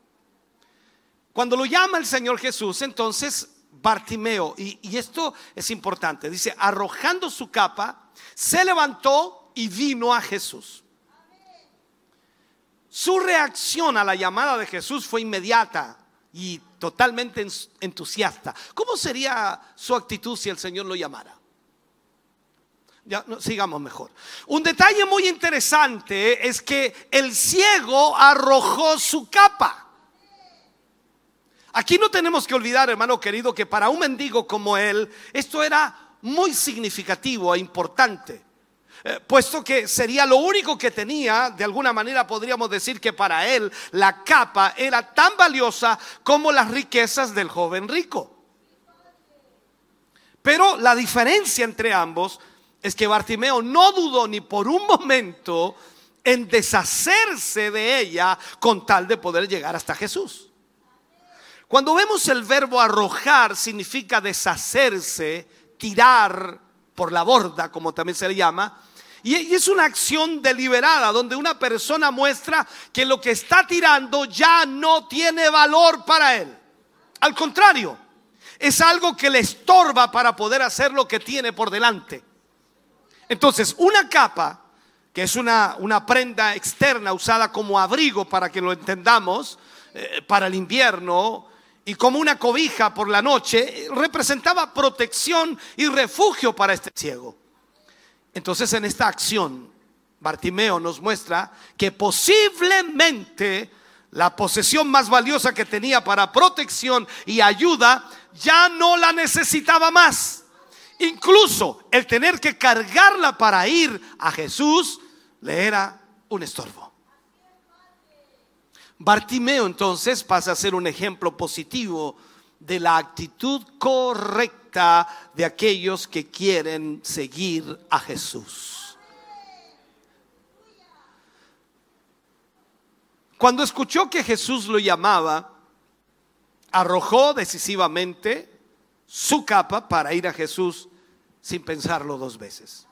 Cuando lo llama el Señor Jesús, entonces Bartimeo, y, esto es importante, dice, arrojando su capa, se levantó y vino a Jesús. Su reacción a la llamada de Jesús fue inmediata y totalmente entusiasta. ¿Cómo sería su actitud si el Señor lo llamara? Ya, sigamos mejor. Un detalle muy interesante es que el ciego arrojó su capa. Aquí no tenemos que olvidar, hermano querido, que para un mendigo como él, esto era muy significativo e importante. Eh, puesto que sería lo único que tenía, de alguna manera podríamos decir que para él la capa era tan valiosa como las riquezas del joven rico. Pero la diferencia entre ambos es que Bartimeo no dudó ni por un momento en deshacerse de ella con tal de poder llegar hasta Jesús. Cuando vemos el verbo arrojar significa deshacerse, tirar por la borda, como también se le llama, y es una acción deliberada donde una persona muestra que lo que está tirando ya no tiene valor para él. Al contrario, es algo que le estorba para poder hacer lo que tiene por delante. Entonces, una capa, que es una, una prenda externa usada como abrigo para que lo entendamos, eh, para el invierno, y como una cobija por la noche, representaba protección y refugio para este ciego. Entonces en esta acción, Bartimeo nos muestra que posiblemente la posesión más valiosa que tenía para protección y ayuda ya no la necesitaba más. Incluso el tener que cargarla para ir a Jesús le era un estorbo. Bartimeo entonces pasa a ser un ejemplo positivo de la actitud correcta de aquellos que quieren seguir a Jesús. Cuando escuchó que Jesús lo llamaba, arrojó decisivamente su capa para ir a Jesús sin pensarlo dos veces.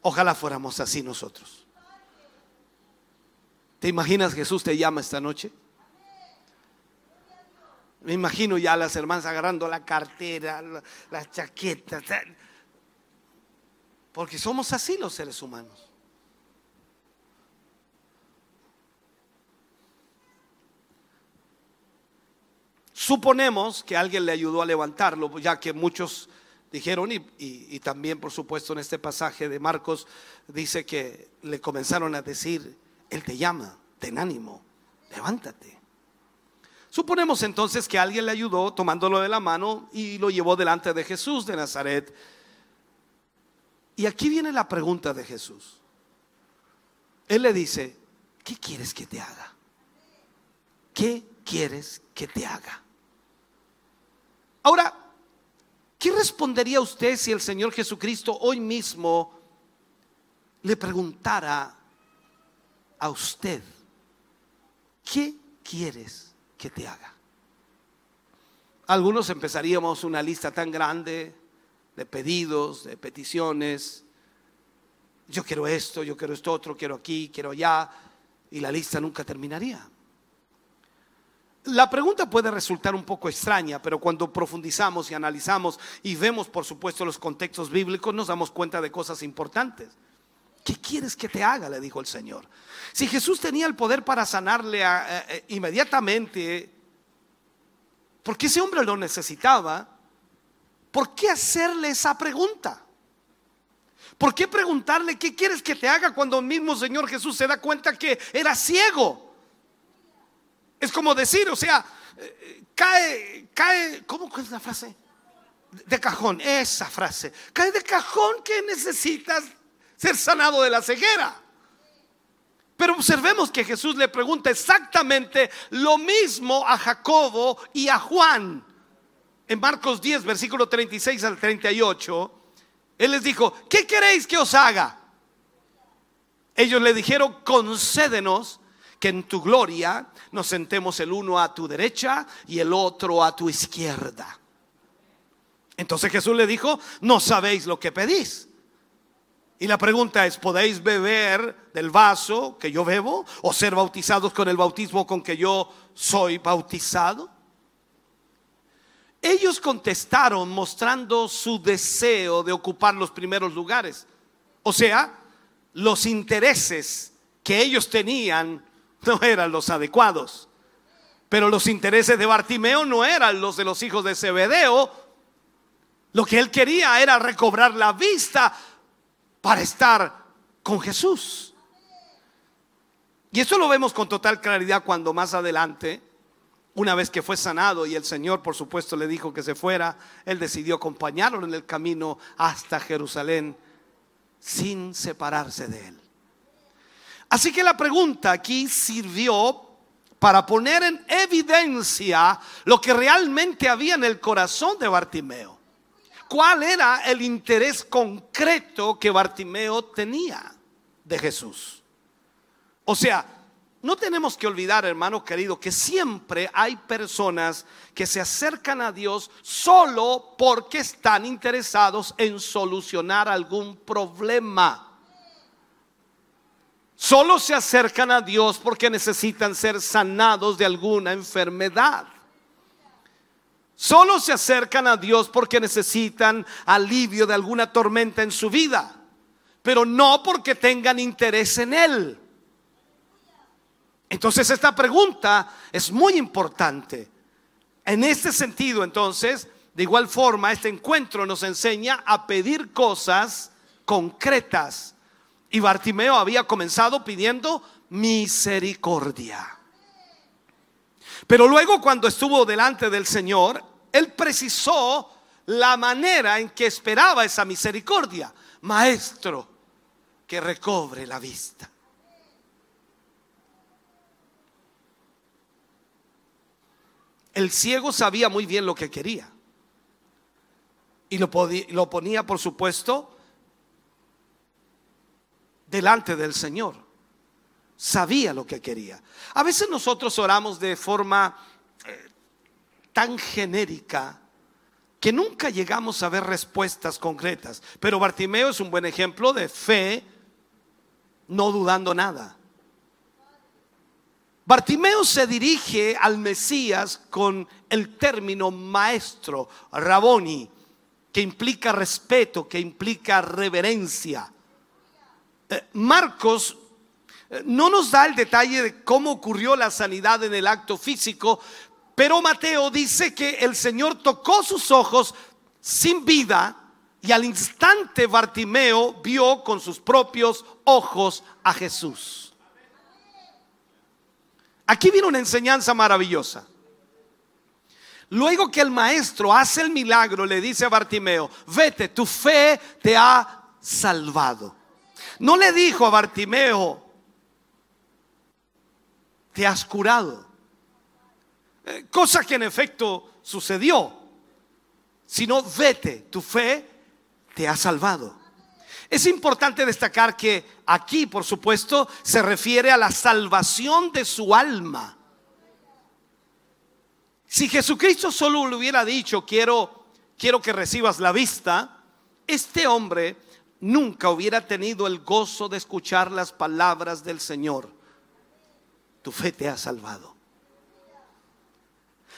Ojalá fuéramos así nosotros. ¿Te imaginas Jesús te llama esta noche? Me imagino ya las hermanas agarrando la cartera, las chaquetas. Porque somos así los seres humanos. Suponemos que alguien le ayudó a levantarlo, ya que muchos dijeron, y, también por supuesto en este pasaje de Marcos dice que le comenzaron a decir, Él te llama, ten ánimo, levántate. Suponemos entonces que alguien le ayudó tomándolo de la mano y lo llevó delante de Jesús de Nazaret. Y aquí viene la pregunta de Jesús. Él le dice, ¿qué quieres que te haga? ¿Qué quieres que te haga? Ahora, ¿qué respondería usted si el Señor Jesucristo hoy mismo le preguntara a usted, ¿qué quieres que te haga. Algunos empezaríamos una lista tan grande de pedidos, de peticiones. Yo quiero esto, yo quiero esto otro, quiero aquí, quiero allá, y la lista nunca terminaría. La pregunta puede resultar un poco extraña, pero cuando profundizamos y analizamos y vemos, por supuesto, los contextos bíblicos, nos damos cuenta de cosas importantes. ¿Qué quieres que te haga? le dijo el Señor. Si Jesús tenía el poder para sanarle inmediatamente, porque ese hombre lo necesitaba, ¿por qué hacerle esa pregunta? ¿Por qué preguntarle qué quieres que te haga cuando el mismo Señor Jesús se da cuenta que era ciego? Es como decir, o sea, cae, cae, ¿cómo es la frase? De cajón, esa frase. Cae de cajón que necesitas ser sanado de la ceguera. Pero observemos que Jesús le pregunta exactamente lo mismo a Jacobo y a Juan. En Marcos 10, versículo 36 al 38, Él les dijo, ¿qué queréis que os haga? Ellos le dijeron, concédenos que en tu gloria nos sentemos el uno a tu derecha y el otro a tu izquierda. Entonces Jesús le dijo, no sabéis lo que pedís. Y la pregunta es, ¿podéis beber del vaso que yo bebo o ser bautizados con el bautismo con que yo soy bautizado? Ellos contestaron mostrando su deseo de ocupar los primeros lugares. O sea, los intereses que ellos tenían no eran los adecuados. Pero los intereses de Bartimeo no eran los de los hijos de Zebedeo. Lo que él quería era recobrar la vista para estar con Jesús. Y eso lo vemos con total claridad cuando más adelante, una vez que fue sanado y el Señor por supuesto le dijo que se fuera, Él decidió acompañarlo en el camino hasta Jerusalén sin separarse de Él. Así que la pregunta aquí sirvió para poner en evidencia lo que realmente había en el corazón de Bartimeo. cuál era el interés concreto que Bartimeo tenía de Jesús. O sea, no tenemos que olvidar, hermano querido, que siempre hay personas que se acercan a Dios solo porque están interesados en solucionar algún problema. Solo se acercan a Dios porque necesitan ser sanados de alguna enfermedad. Solo se acercan a Dios porque necesitan alivio de alguna tormenta en su vida, pero no porque tengan interés en Él. Entonces esta pregunta es muy importante. En este sentido, entonces, de igual forma, este encuentro nos enseña a pedir cosas concretas. Y Bartimeo había comenzado pidiendo misericordia. Pero luego cuando estuvo delante del Señor, él precisó la manera en que esperaba esa misericordia. Maestro, que recobre la vista. El ciego sabía muy bien lo que quería. Y lo, lo ponía, por supuesto, delante del Señor sabía lo que quería. A veces nosotros oramos de forma eh, tan genérica que nunca llegamos a ver respuestas concretas. Pero Bartimeo es un buen ejemplo de fe, no dudando nada. Bartimeo se dirige al Mesías con el término maestro, Raboni, que implica respeto, que implica reverencia. Eh, Marcos no nos da el detalle de cómo ocurrió la sanidad en el acto físico, pero Mateo dice que el Señor tocó sus ojos sin vida y al instante Bartimeo vio con sus propios ojos a Jesús. Aquí viene una enseñanza maravillosa. Luego que el maestro hace el milagro, le dice a Bartimeo, vete, tu fe te ha salvado. No le dijo a Bartimeo, te has curado. Eh, cosa que en efecto sucedió. Sino vete, tu fe te ha salvado. Es importante destacar que aquí, por supuesto, se refiere a la salvación de su alma. Si Jesucristo solo le hubiera dicho, quiero, quiero que recibas la vista, este hombre nunca hubiera tenido el gozo de escuchar las palabras del Señor tu fe te ha salvado.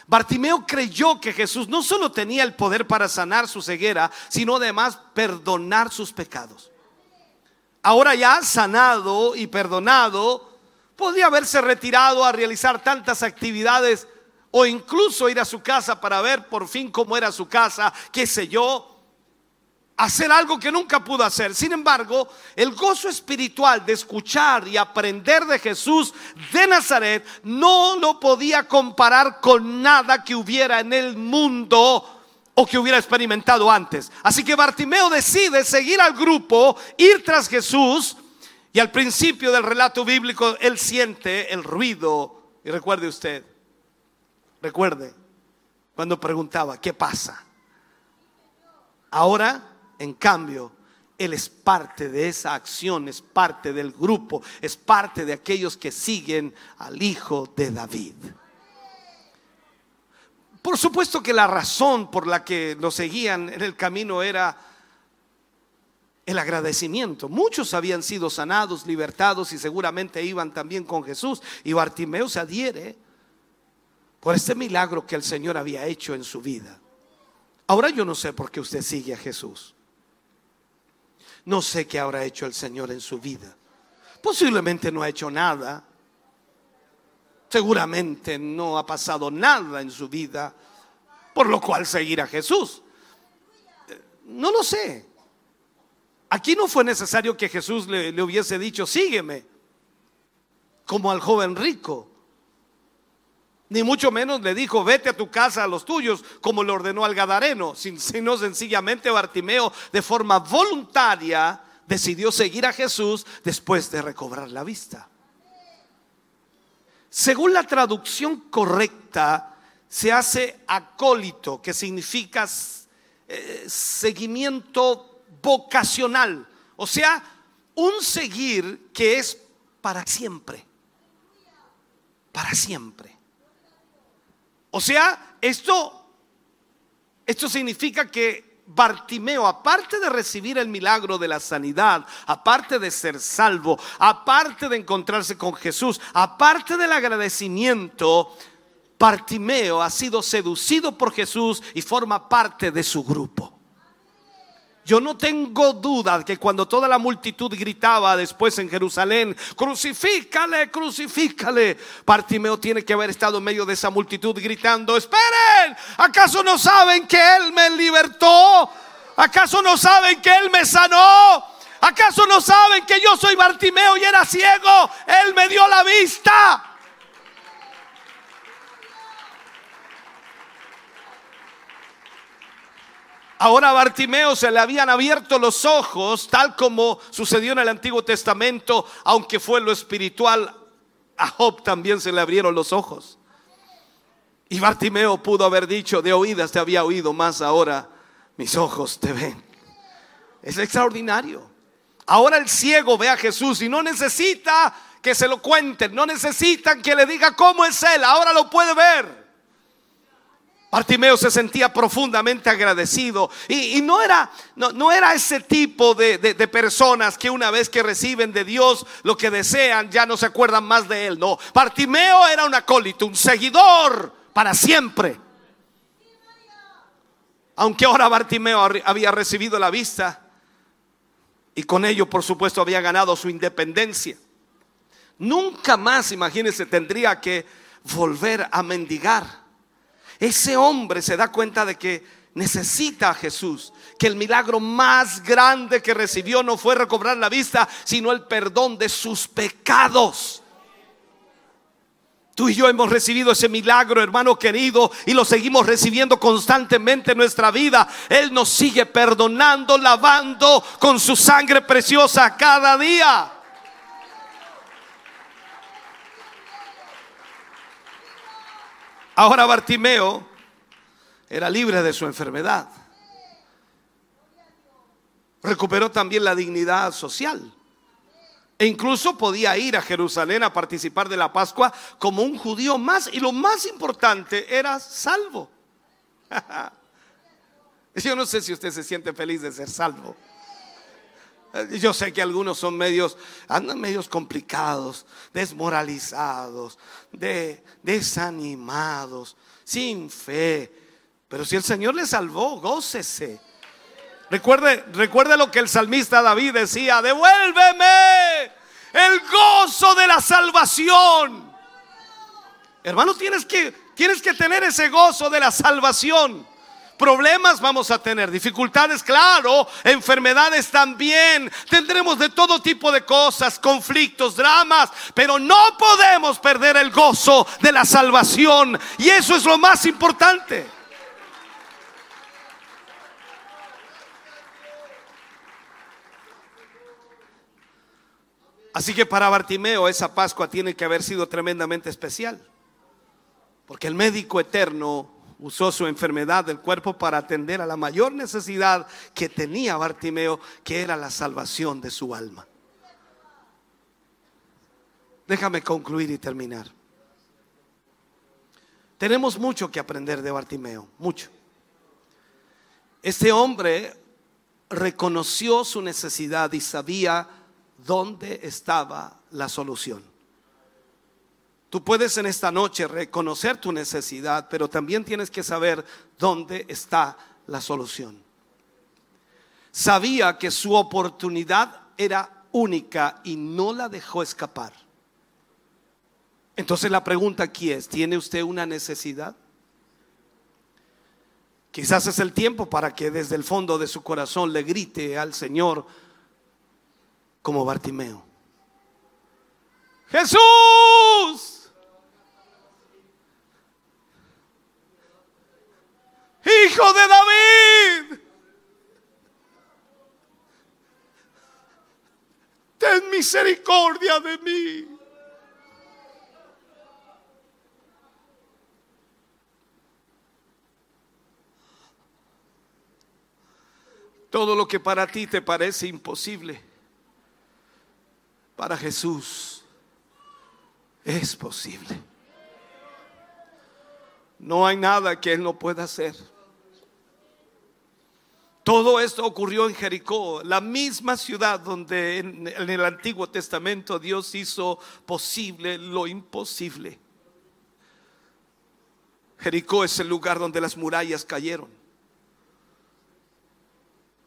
Bartimeo creyó que Jesús no solo tenía el poder para sanar su ceguera, sino además perdonar sus pecados. Ahora ya sanado y perdonado, podía haberse retirado a realizar tantas actividades o incluso ir a su casa para ver por fin cómo era su casa, qué sé yo, hacer algo que nunca pudo hacer. Sin embargo, el gozo espiritual de escuchar y aprender de Jesús de Nazaret no lo podía comparar con nada que hubiera en el mundo o que hubiera experimentado antes. Así que Bartimeo decide seguir al grupo, ir tras Jesús y al principio del relato bíblico él siente el ruido. Y recuerde usted, recuerde cuando preguntaba, ¿qué pasa? Ahora en cambio, Él es parte de esa acción, es parte del grupo, es parte de aquellos que siguen al Hijo de David. Por supuesto que la razón por la que lo seguían en el camino era el agradecimiento. Muchos habían sido sanados, libertados y seguramente iban también con Jesús. Y Bartimeo se adhiere por este milagro que el Señor había hecho en su vida. Ahora yo no sé por qué usted sigue a Jesús. No sé qué habrá hecho el Señor en su vida. Posiblemente no ha hecho nada. Seguramente no ha pasado nada en su vida, por lo cual seguir a Jesús. No lo sé. Aquí no fue necesario que Jesús le, le hubiese dicho, sígueme, como al joven rico ni mucho menos le dijo, vete a tu casa a los tuyos, como le ordenó al Gadareno, sino sencillamente Bartimeo de forma voluntaria decidió seguir a Jesús después de recobrar la vista. Según la traducción correcta, se hace acólito, que significa eh, seguimiento vocacional, o sea, un seguir que es para siempre, para siempre. O sea, esto, esto significa que Bartimeo, aparte de recibir el milagro de la sanidad, aparte de ser salvo, aparte de encontrarse con Jesús, aparte del agradecimiento, Bartimeo ha sido seducido por Jesús y forma parte de su grupo. Yo no tengo duda que cuando toda la multitud gritaba después en Jerusalén, crucifícale, crucifícale, Bartimeo tiene que haber estado en medio de esa multitud gritando, esperen, ¿acaso no saben que Él me libertó? ¿Acaso no saben que Él me sanó? ¿Acaso no saben que yo soy Bartimeo y era ciego? Él me dio la vista. Ahora a Bartimeo se le habían abierto los ojos, tal como sucedió en el Antiguo Testamento, aunque fue lo espiritual, a Job también se le abrieron los ojos. Y Bartimeo pudo haber dicho, de oídas te había oído, más ahora mis ojos te ven. Es extraordinario. Ahora el ciego ve a Jesús y no necesita que se lo cuenten, no necesitan que le diga cómo es Él, ahora lo puede ver. Bartimeo se sentía profundamente agradecido y, no, era, no, era ese tipo de, de, personas que una vez que reciben de Dios lo que desean ya no se acuerdan más de él. No, Bartimeo era un acólito, un seguidor para siempre. Aunque ahora Bartimeo había recibido la vista y con ello por supuesto había ganado su independencia. Nunca más, imagínense, tendría que volver a mendigar ese hombre se da cuenta de que necesita a Jesús, que el milagro más grande que recibió no fue recobrar la vista, sino el perdón de sus pecados. Tú y yo hemos recibido ese milagro, hermano querido, y lo seguimos recibiendo constantemente en nuestra vida. Él nos sigue perdonando, lavando con su sangre preciosa cada día. Ahora Bartimeo era libre de su enfermedad. Recuperó también la dignidad social. E incluso podía ir a Jerusalén a participar de la Pascua como un judío más. Y lo más importante, era salvo. Yo no sé si usted se siente feliz de ser salvo. Yo sé que algunos son medios, andan medios complicados, desmoralizados, de, desanimados, sin fe. Pero si el Señor le salvó, gócese. Recuerde, recuerde lo que el salmista David decía, devuélveme el gozo de la salvación. Hermano, tienes que, tienes que tener ese gozo de la salvación. Problemas vamos a tener, dificultades, claro, enfermedades también. Tendremos de todo tipo de cosas, conflictos, dramas, pero no podemos perder el gozo de la salvación. Y eso es lo más importante. Así que para Bartimeo esa Pascua tiene que haber sido tremendamente especial. Porque el médico eterno usó su enfermedad del cuerpo para atender a la mayor necesidad que tenía Bartimeo, que era la salvación de su alma. Déjame concluir y terminar. Tenemos mucho que aprender de Bartimeo, mucho. Este hombre reconoció su necesidad y sabía dónde estaba la solución. Tú puedes en esta noche reconocer tu necesidad, pero también tienes que saber dónde está la solución. Sabía que su oportunidad era única y no la dejó escapar. Entonces la pregunta aquí es, ¿tiene usted una necesidad? Quizás es el tiempo para que desde el fondo de su corazón le grite al Señor como Bartimeo. Jesús, Hijo de David, ten misericordia de mí. Todo lo que para ti te parece imposible, para Jesús es posible. No hay nada que Él no pueda hacer. Todo esto ocurrió en Jericó, la misma ciudad donde en, el Antiguo Testamento Dios hizo posible lo imposible. Jericó es el lugar donde las murallas cayeron.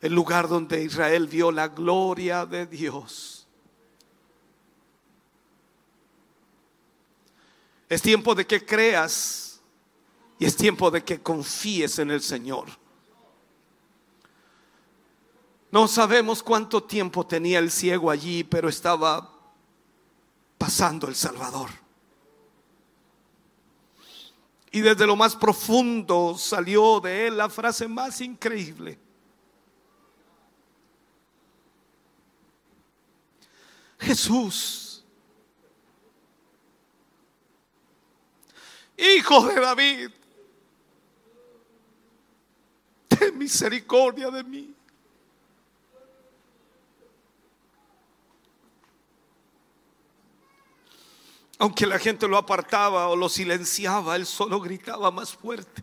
El lugar donde Israel vio la gloria de Dios. Es tiempo de que creas y es tiempo de que confíes en el Señor. No sabemos cuánto tiempo tenía el ciego allí, pero estaba pasando el Salvador. Y desde lo más profundo salió de él la frase más increíble. Jesús, Hijo de David, ten misericordia de mí. Aunque la gente lo apartaba o lo silenciaba, él solo gritaba más fuerte.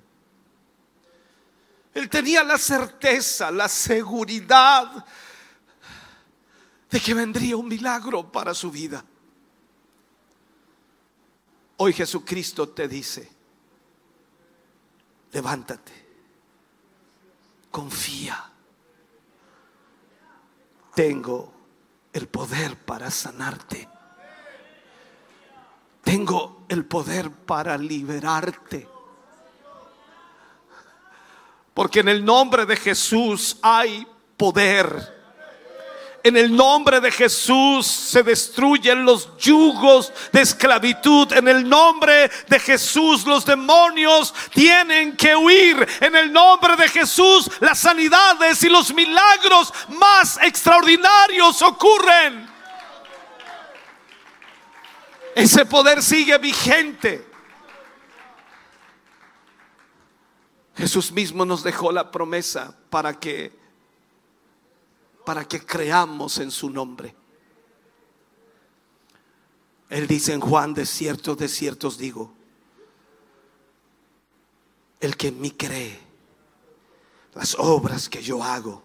Él tenía la certeza, la seguridad de que vendría un milagro para su vida. Hoy Jesucristo te dice, levántate, confía, tengo el poder para sanarte. Tengo el poder para liberarte. Porque en el nombre de Jesús hay poder. En el nombre de Jesús se destruyen los yugos de esclavitud. En el nombre de Jesús los demonios tienen que huir. En el nombre de Jesús las sanidades y los milagros más extraordinarios ocurren. Ese poder sigue vigente. Jesús mismo nos dejó la promesa para que para que creamos en su nombre. Él dice en Juan, de ciertos, de ciertos digo, el que en mí cree, las obras que yo hago,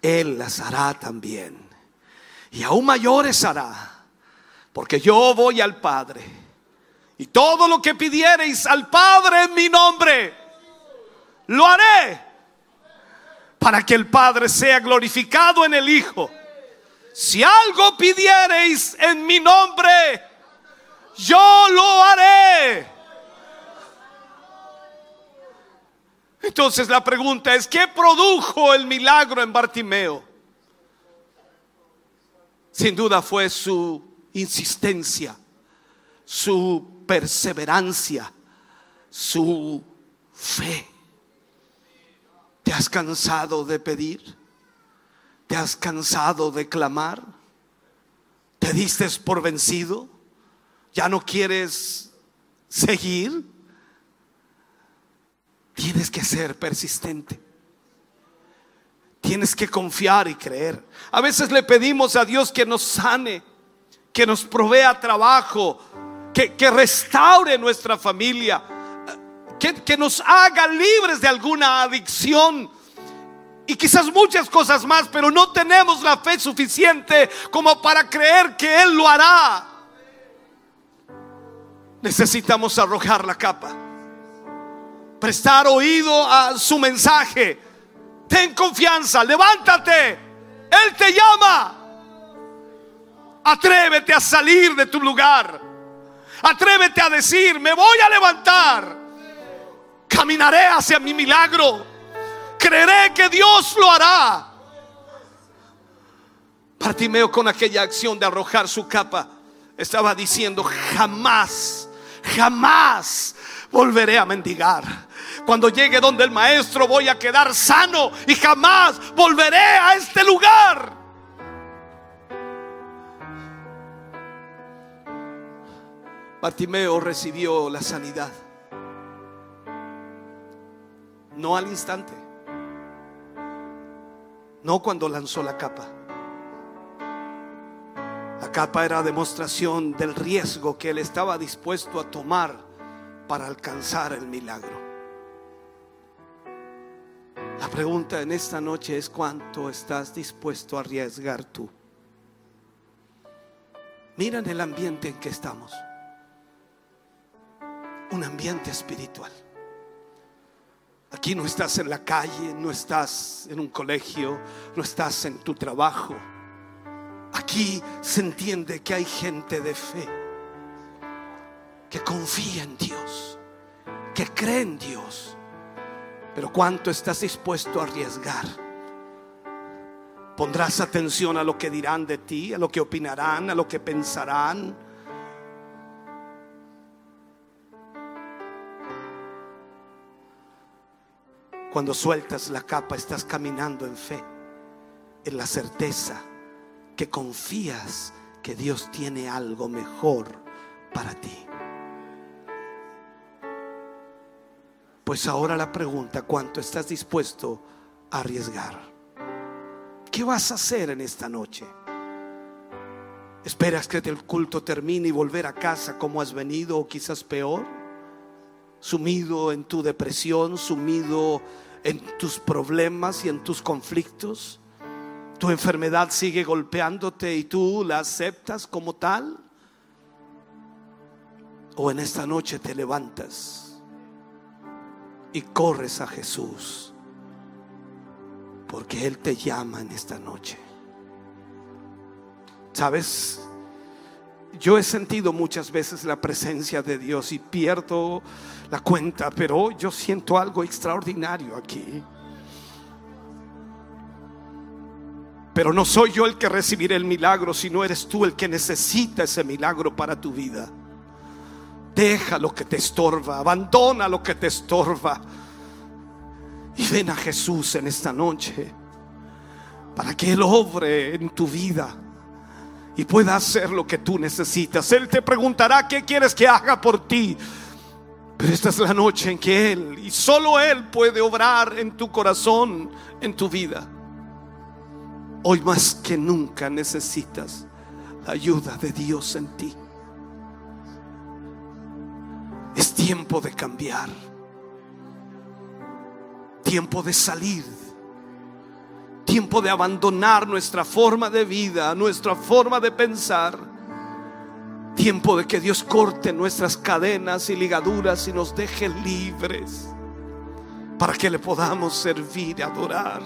Él las hará también. Y aún mayores hará porque yo voy al Padre. Y todo lo que pidiereis al Padre en mi nombre, lo haré. Para que el Padre sea glorificado en el Hijo. Si algo pidiereis en mi nombre, yo lo haré. Entonces la pregunta es, ¿qué produjo el milagro en Bartimeo? Sin duda fue su insistencia, su perseverancia, su fe. ¿Te has cansado de pedir? ¿Te has cansado de clamar? ¿Te diste por vencido? ¿Ya no quieres seguir? Tienes que ser persistente. Tienes que confiar y creer. A veces le pedimos a Dios que nos sane que nos provea trabajo, que, restaure nuestra familia, que, que nos haga libres de alguna adicción y quizás muchas cosas más, pero no tenemos la fe suficiente como para creer que Él lo hará. Necesitamos arrojar la capa, prestar oído a su mensaje. Ten confianza, levántate, Él te llama. Atrévete a salir de tu lugar. Atrévete a decir, me voy a levantar. Caminaré hacia mi milagro. Creeré que Dios lo hará. Bartimeo con aquella acción de arrojar su capa estaba diciendo, jamás, jamás volveré a mendigar. Cuando llegue donde el maestro voy a quedar sano y jamás volveré a este lugar. Bartimeo recibió la sanidad. No al instante. no cuando lanzó la capa. La capa era demostración del riesgo que él estaba dispuesto a tomar para alcanzar el milagro. La pregunta en esta noche es cuánto estás dispuesto a arriesgar tú. Mira en el ambiente en que estamos. Un ambiente espiritual. Aquí no estás en la calle, no estás en un colegio, no estás en tu trabajo. Aquí se entiende que hay gente de fe, que confía en Dios, que cree en Dios. Pero ¿cuánto estás dispuesto a arriesgar? ¿Pondrás atención a lo que dirán de ti, a lo que opinarán, a lo que pensarán? Cuando sueltas la capa estás caminando en fe, en la certeza que confías que Dios tiene algo mejor para ti. Pues ahora la pregunta, ¿cuánto estás dispuesto a arriesgar? ¿Qué vas a hacer en esta noche? ¿Esperas que el culto termine y volver a casa como has venido o quizás peor? Sumido en tu depresión, sumido en tus problemas y en tus conflictos. Tu enfermedad sigue golpeándote y tú la aceptas como tal. O en esta noche te levantas y corres a Jesús. Porque Él te llama en esta noche. ¿Sabes? Yo he sentido muchas veces la presencia de Dios y pierdo la cuenta, pero yo siento algo extraordinario aquí. Pero no soy yo el que recibiré el milagro, sino eres tú el que necesita ese milagro para tu vida. Deja lo que te estorba, abandona lo que te estorba y ven a Jesús en esta noche para que Él obre en tu vida y pueda hacer lo que tú necesitas. Él te preguntará qué quieres que haga por ti. Pero esta es la noche en que Él y solo Él puede obrar en tu corazón, en tu vida. Hoy más que nunca necesitas la ayuda de Dios en ti. Es tiempo de cambiar. Tiempo de salir tiempo de abandonar nuestra forma de vida, nuestra forma de pensar. Tiempo de que Dios corte nuestras cadenas y ligaduras y nos deje libres para que le podamos servir y adorar,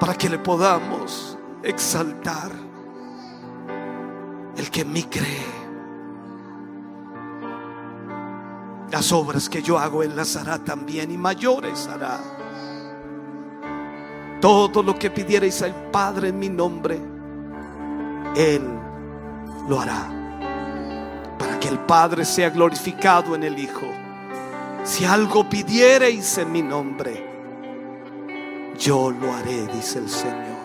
para que le podamos exaltar. El que en mí cree, las obras que yo hago, Él las hará también y mayores hará todo lo que pidierais al Padre en mi nombre, Él lo hará. Para que el Padre sea glorificado en el Hijo. Si algo pidiereis en mi nombre, yo lo haré, dice el Señor.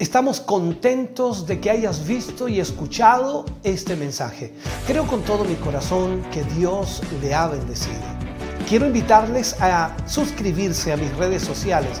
Estamos contentos de que hayas visto y escuchado este mensaje. Creo con todo mi corazón que Dios le ha bendecido. Quiero invitarles a suscribirse a mis redes sociales